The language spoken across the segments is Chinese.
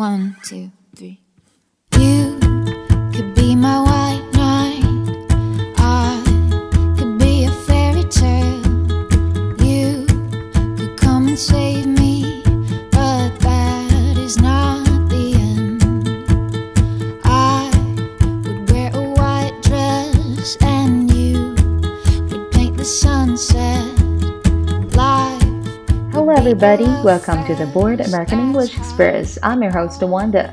One, two, three. You could be my white everybody. Welcome to the Board American English Express. I'm your host Wanda.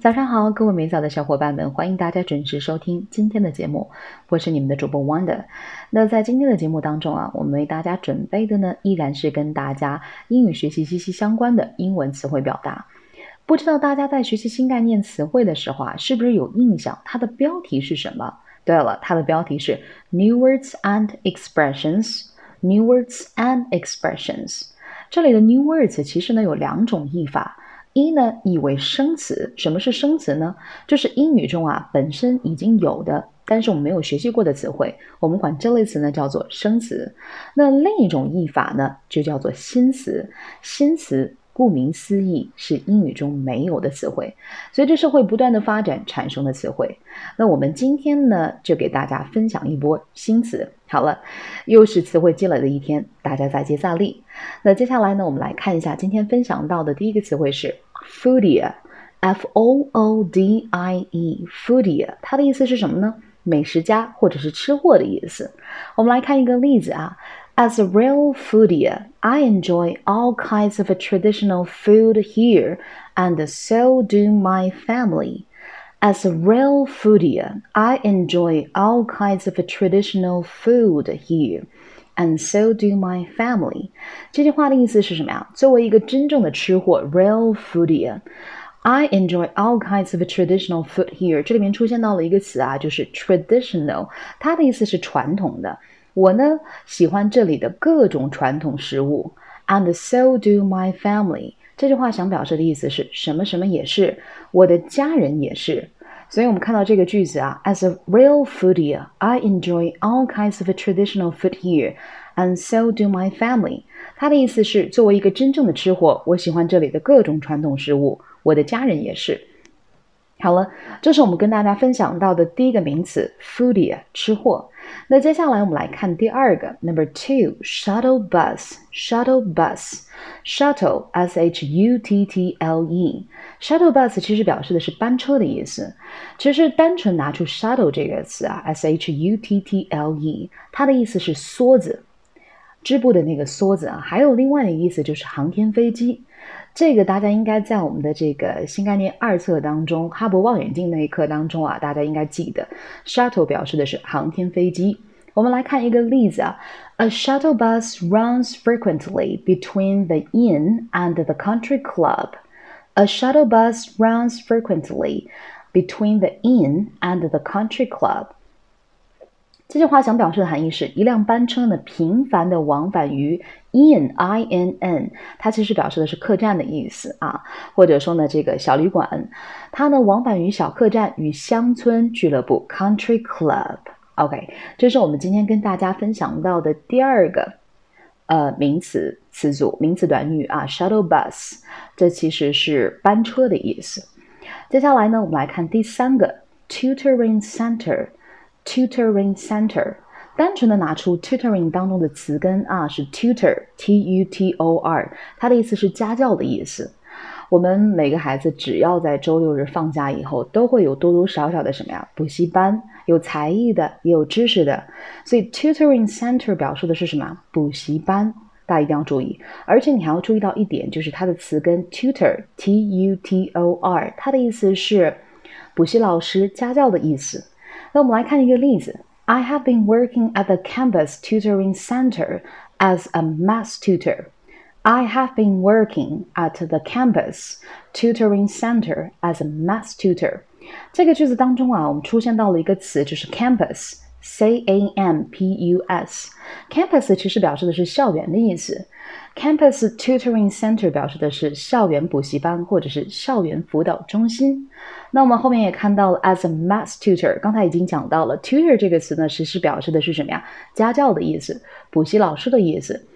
早上好，各位美早的小伙伴们，欢迎大家准时收听今天的节目，我是你们的主播 Wanda。那在今天的节目当中啊，我们为大家准备的呢，依然是跟大家英语学习息息相关的英文词汇表达。不知道大家在学习新概念词汇的时候啊，是不是有印象？它的标题是什么？对了，它的标题是 New Words and Expressions。New Words and Expressions。这里的 new words 其实呢有两种译法，一呢译为生词。什么是生词呢？就是英语中啊本身已经有的，但是我们没有学习过的词汇，我们管这类词呢叫做生词。那另一种译法呢就叫做新词。新词顾名思义是英语中没有的词汇，随着社会不断的发展产生的词汇。那我们今天呢就给大家分享一波新词。好了，又是词汇积累的一天，大家再接再厉。那接下来呢，我们来看一下今天分享到的第一个词汇是 “foodie”，f o o d i e，foodie，它的意思是什么呢？美食家或者是吃货的意思。我们来看一个例子啊，“As a real foodie, I enjoy all kinds of traditional food here, and so do my family.” As a real foodie, I enjoy all kinds of traditional food here, and so do my family. family。这句话的意思是什么呀？作为一个真正的吃货，real foodie。I enjoy all kinds of traditional food here。这里面出现到了一个词啊，就是 traditional，它的意思是传统的。我呢喜欢这里的各种传统食物，and so do my family。这句话想表示的意思是什么什么也是，我的家人也是。所以我们看到这个句子啊，As a real foodie, I enjoy all kinds of traditional food here, and so do my family。它的意思是，作为一个真正的吃货，我喜欢这里的各种传统食物，我的家人也是。好了，这是我们跟大家分享到的第一个名词，foodie，吃货。那接下来我们来看第二个，number two，shuttle bus，shuttle bus，shuttle s h u t t l e，shuttle bus 其实表示的是班车的意思。其实单纯拿出 shuttle 这个词啊，s h u t t l e，它的意思是梭子，织布的那个梭子啊。还有另外的意思就是航天飞机。这个大家应该在我们的这个新概念二册当中，哈勃望远镜那一课当中啊，大家应该记得，shuttle 表示的是航天飞机。我们来看一个例子啊，A shuttle bus runs frequently between the inn and the country club. A shuttle bus runs frequently between the inn and the country club. 这句话想表示的含义是一辆班车呢频繁的往返于 in i n n，它其实表示的是客栈的意思啊，或者说呢这个小旅馆，它呢往返于小客栈与乡村俱乐部 country club。OK，这是我们今天跟大家分享到的第二个呃名词词组名词短语啊，shuttle bus，这其实是班车的意思。接下来呢，我们来看第三个 tutoring center。Tutoring center，单纯的拿出 tutoring 当中的词根啊，是 tutor，t u t o r，它的意思是家教的意思。我们每个孩子只要在周六日放假以后，都会有多多少少的什么呀？补习班，有才艺的，也有知识的。所以 tutoring center 表示的是什么？补习班，大家一定要注意。而且你还要注意到一点，就是它的词根 tutor，t u t o r，它的意思是补习老师、家教的意思。那我们来看一个例子：I have been working at the campus Tutoring Center as a math tutor. I have been working at the campus Tutoring Center as a math tutor. 这个句子当中啊，我们出现到了一个词，就是 campus。C A M P U S，campus 其实表示的是校园的意思。Campus tutoring center 表示的是校园补习班或者是校园辅导中心。那我们后面也看到了 as a math tutor，刚才已经讲到了 tutor 这个词呢，其实表示的是什么呀？家教的意思，补习老师的意思。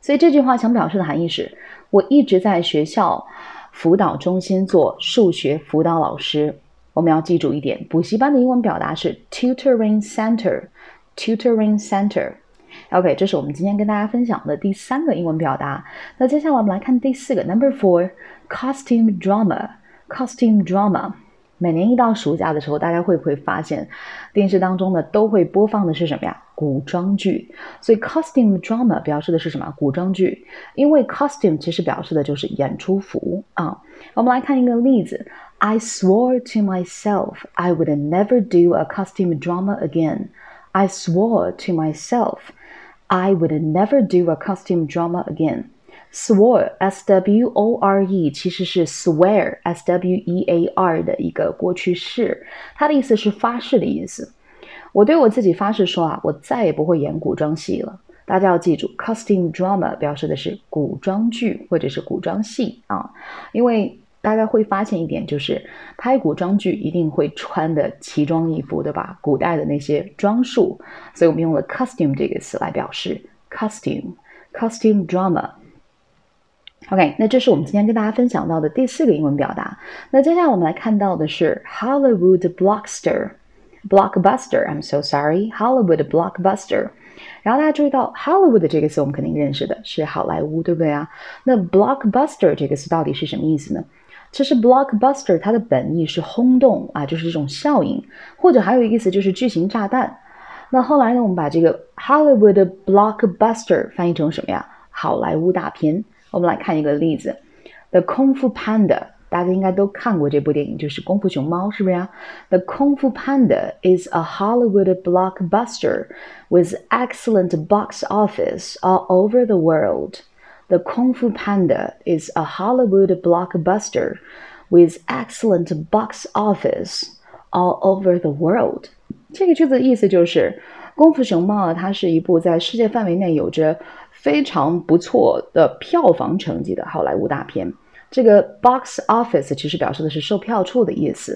所以这句话想表示的含义是，我一直在学校辅导中心做数学辅导老师。我们要记住一点，补习班的英文表达是 tutoring center，tutoring center。OK，这是我们今天跟大家分享的第三个英文表达。那接下来我们来看第四个，Number Four，Costume Drama。Costume Drama。每年一到暑假的时候，大家会不会发现，电视当中呢都会播放的是什么呀？古装剧。所以 costume drama 表示的是什么？古装剧。因为 costume 其实表示的就是演出服啊。我们来看一个例子：I swore to myself I would never do a costume drama again. I swore to myself I would never do a costume drama again. Swore, S-W-O-R-E，其实是 swear, S-W-E-A-R 的一个过去式，它的意思是发誓的意思。我对我自己发誓说啊，我再也不会演古装戏了。大家要记住，costume drama 表示的是古装剧或者是古装戏啊，因为大概会发现一点，就是拍古装剧一定会穿的奇装异服，对吧？古代的那些装束，所以我们用了 costume 这个词来表示 costume, costume drama。OK，那这是我们今天跟大家分享到的第四个英文表达。那接下来我们来看到的是 Hollywood blockbuster，blockbuster，I'm so sorry，Hollywood blockbuster。然后大家注意到 Hollywood 这个词，我们肯定认识的是好莱坞，对不对啊？那 blockbuster 这个词到底是什么意思呢？其实 blockbuster 它的本意是轰动啊，就是这种效应，或者还有一个意思就是巨型炸弹。那后来呢，我们把这个 Hollywood blockbuster 翻译成什么呀？好莱坞大片。我们来看一个例子，《The Kung Fu Panda》，大家应该都看过这部电影，就是《功夫熊猫》，是不是呀？The Kung Fu Panda is a Hollywood blockbuster with excellent box office all over the world. The Kung Fu Panda is a Hollywood blockbuster with excellent box office all over the world. 这个句子的意思就是《功夫熊猫》啊，它是一部在世界范围内有着非常不错的票房成绩的好莱坞大片。这个 box office 其实表示的是售票处的意思，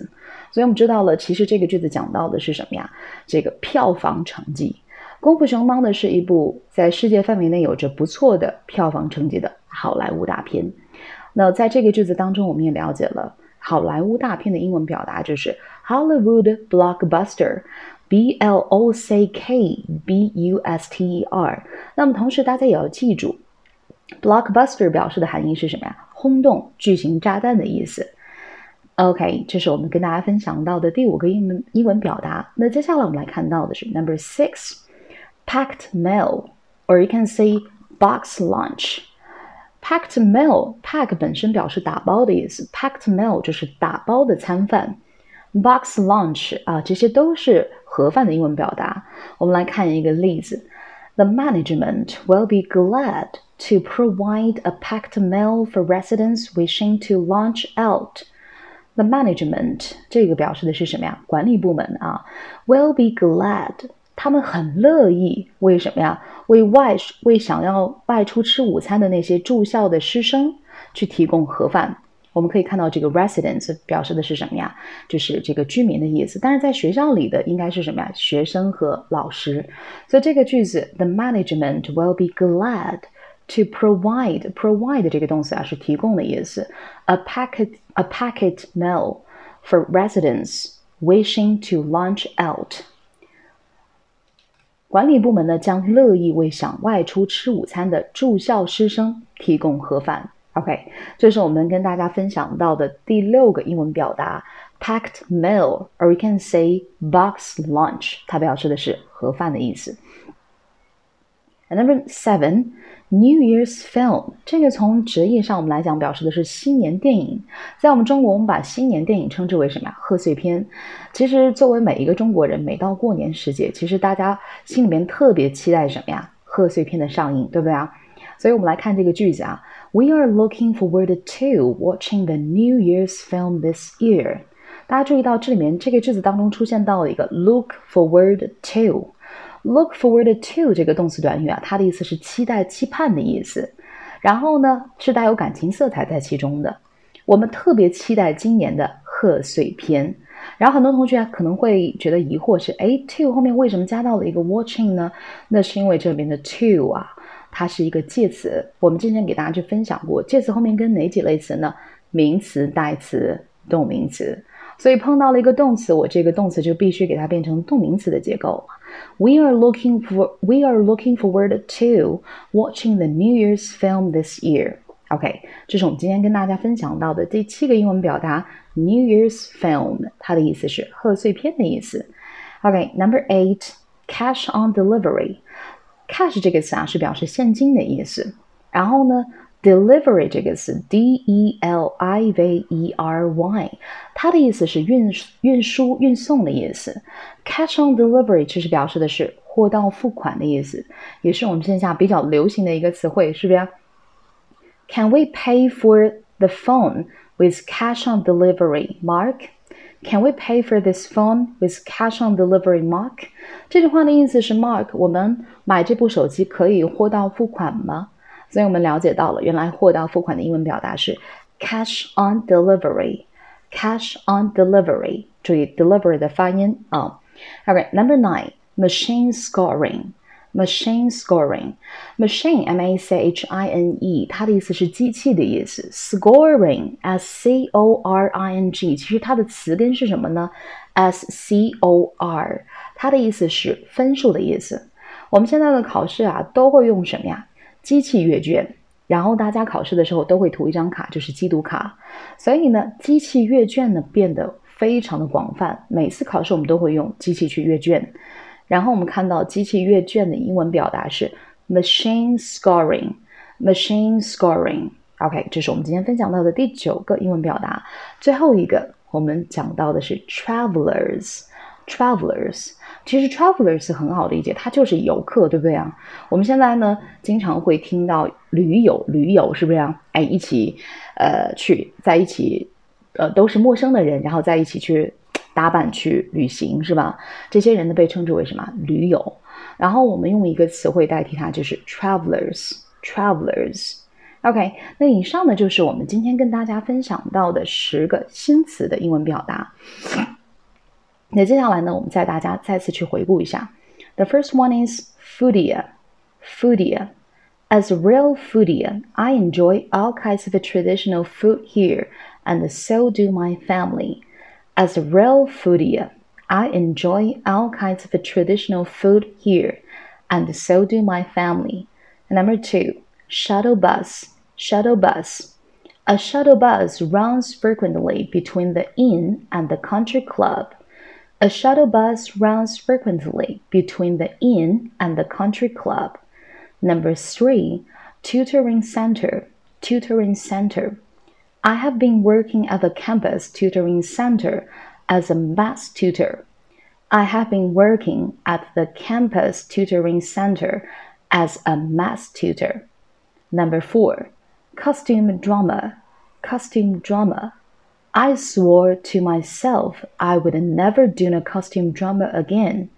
所以我们知道了，其实这个句子讲到的是什么呀？这个票房成绩。《功夫熊猫》呢是一部在世界范围内有着不错的票房成绩的好莱坞大片。那在这个句子当中，我们也了解了好莱坞大片的英文表达就是 Hollywood blockbuster。B L O C K B U S T E R。那么同时大家也要记住，blockbuster 表示的含义是什么呀？轰动、巨型炸弹的意思。OK，这是我们跟大家分享到的第五个英文英文表达。那接下来我们来看到的是 Number six packed meal, or you can say box lunch. Packed meal, pack 本身表示打包的意思，packed meal 就是打包的餐饭。Box lunch 啊，这些都是盒饭的英文表达。我们来看一个例子：The management will be glad to provide a packed meal for residents wishing to lunch out. The management 这个表示的是什么呀？管理部门啊，will be glad 他们很乐意，为什么呀？为外为想要外出吃午餐的那些住校的师生去提供盒饭。我们可以看到这个 residents 表示的是什么呀？就是这个居民的意思。但是在学校里的应该是什么呀？学生和老师。所以这个句子，the management will be glad to provide provide 这个动词啊是提供的意思。a packet a packet meal for residents wishing to lunch out。管理部门呢将乐意为想外出吃午餐的住校师生提供盒饭。OK，这是我们跟大家分享到的第六个英文表达，packed meal，or we can say box lunch，它表示的是盒饭的意思。Number seven, New Year's film，这个从直译上我们来讲，表示的是新年电影。在我们中国，我们把新年电影称之为什么呀？贺岁片。其实，作为每一个中国人，每到过年时节，其实大家心里面特别期待什么呀？贺岁片的上映，对不对啊？所以我们来看这个句子啊，We are looking forward to watching the New Year's film this year。大家注意到这里面这个句子当中出现到了一个 look forward to。Look forward to 这个动词短语啊，它的意思是期待、期盼的意思。然后呢，是带有感情色彩在其中的。我们特别期待今年的贺岁片。然后很多同学可能会觉得疑惑是，哎，to 后面为什么加到了一个 watching 呢？那是因为这里面的 to 啊。它是一个介词，我们之前给大家去分享过，介词后面跟哪几类词呢名词、代词、动名词。所以碰到了一个动词，我这个动词就必须给它变成动名词的结构。We are looking for we are looking forward to watching the New Year's film this year. OK，这是我们今天跟大家分享到的第七个英文表达 New Year's film，它的意思是贺岁片的意思。OK，Number、okay, eight，cash on delivery。cash 这个词啊是表示现金的意思。然后呢 delivery 这个词，d e l i v e r y，它的意思是运运输、运送的意思。Cash on delivery 其实表示的是货到付款的意思，也是我们线下比较流行的一个词汇，是不是？Can we pay for the phone with cash on delivery, Mark? Can we pay for this phone with cash on delivery, Mark? 这句话的意思是，Mark，我们买这部手机可以货到付款吗？所以我们了解到了，原来货到付款的英文表达是 cash on delivery，cash on delivery，注意 delivery 的发音啊。Alright，number nine，machine scoring。Machine scoring, machine m a c h i n e，它的意思是机器的意思。Scoring s c o r i n g，其实它的词根是什么呢？s c o r，它的意思是分数的意思。我们现在的考试啊，都会用什么呀？机器阅卷，然后大家考试的时候都会涂一张卡，就是机读卡。所以呢，机器阅卷呢变得非常的广泛，每次考试我们都会用机器去阅卷。然后我们看到机器阅卷的英文表达是 machine scoring，machine scoring。OK，这是我们今天分享到的第九个英文表达。最后一个我们讲到的是 travelers，travelers。其实 travelers 很好理解，它就是游客，对不对啊？我们现在呢，经常会听到驴友，驴友是不是啊？哎，一起，呃，去在一起，呃，都是陌生的人，然后在一起去搭伴去旅行，是吧？这些人呢，被称之为什么？驴友。然后我们用一个词汇代替它，就是 travelers，travelers。OK，那以上呢，就是我们今天跟大家分享到的十个新词的英文表达。那接下来呢？我们带大家再次去回顾一下。The first one is foodia, foodia. As a real foodia, I enjoy all kinds of traditional food here, and so do my family. As a real foodia, I enjoy all kinds of traditional food here, and so do my family. Number two, shuttle bus, shuttle bus. A shuttle bus runs frequently between the inn and the country club. A shuttle bus runs frequently between the inn and the country club. Number three, tutoring center, tutoring center. I have been working at the campus tutoring center as a math tutor. I have been working at the campus tutoring center as a math tutor. Number four, costume drama, costume drama. I swore to myself I would never do a costume drama again.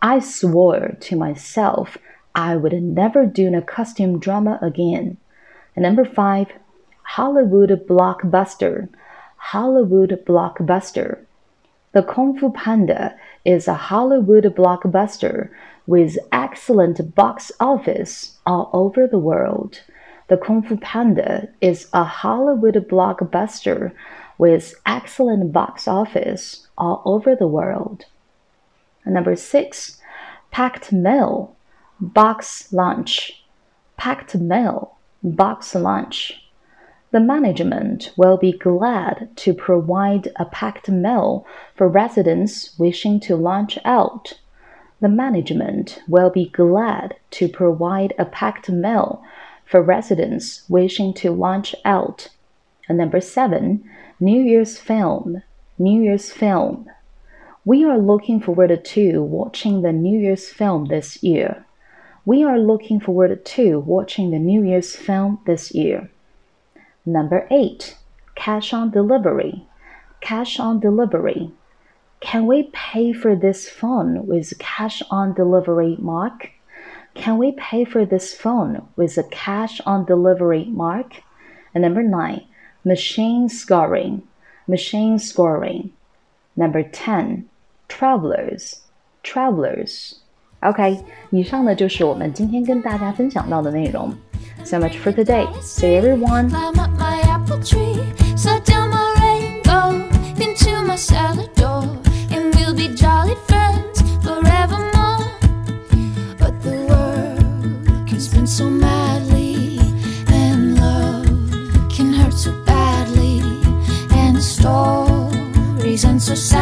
I swore to myself I would never do a costume drama again. And number five, Hollywood blockbuster. Hollywood blockbuster. The Kung Fu Panda is a Hollywood blockbuster with excellent box office all over the world. The Kung Fu Panda is a Hollywood blockbuster with excellent box office all over the world. Number six, packed meal, box lunch. Packed meal, box lunch. The management will be glad to provide a packed meal for residents wishing to lunch out. The management will be glad to provide a packed meal for residents wishing to lunch out. And number seven, New Year's film, New Year's film. We are looking forward to watching the New Year's film this year. We are looking forward to watching the New Year's film this year. Number 8. Cash on delivery. Cash on delivery. Can we pay for this phone with cash on delivery, Mark? Can we pay for this phone with a cash on delivery, Mark? And number 9 machine scoring, machine scoring. Number 10, travelers, travelers. Okay, 以上呢就是我们今天跟大家分享到的内容。So much for today. See everyone. Climb up my apple tree, so down my rainbow into my salad door, and we'll be jolly friends forevermore. But the world has been so mad. sus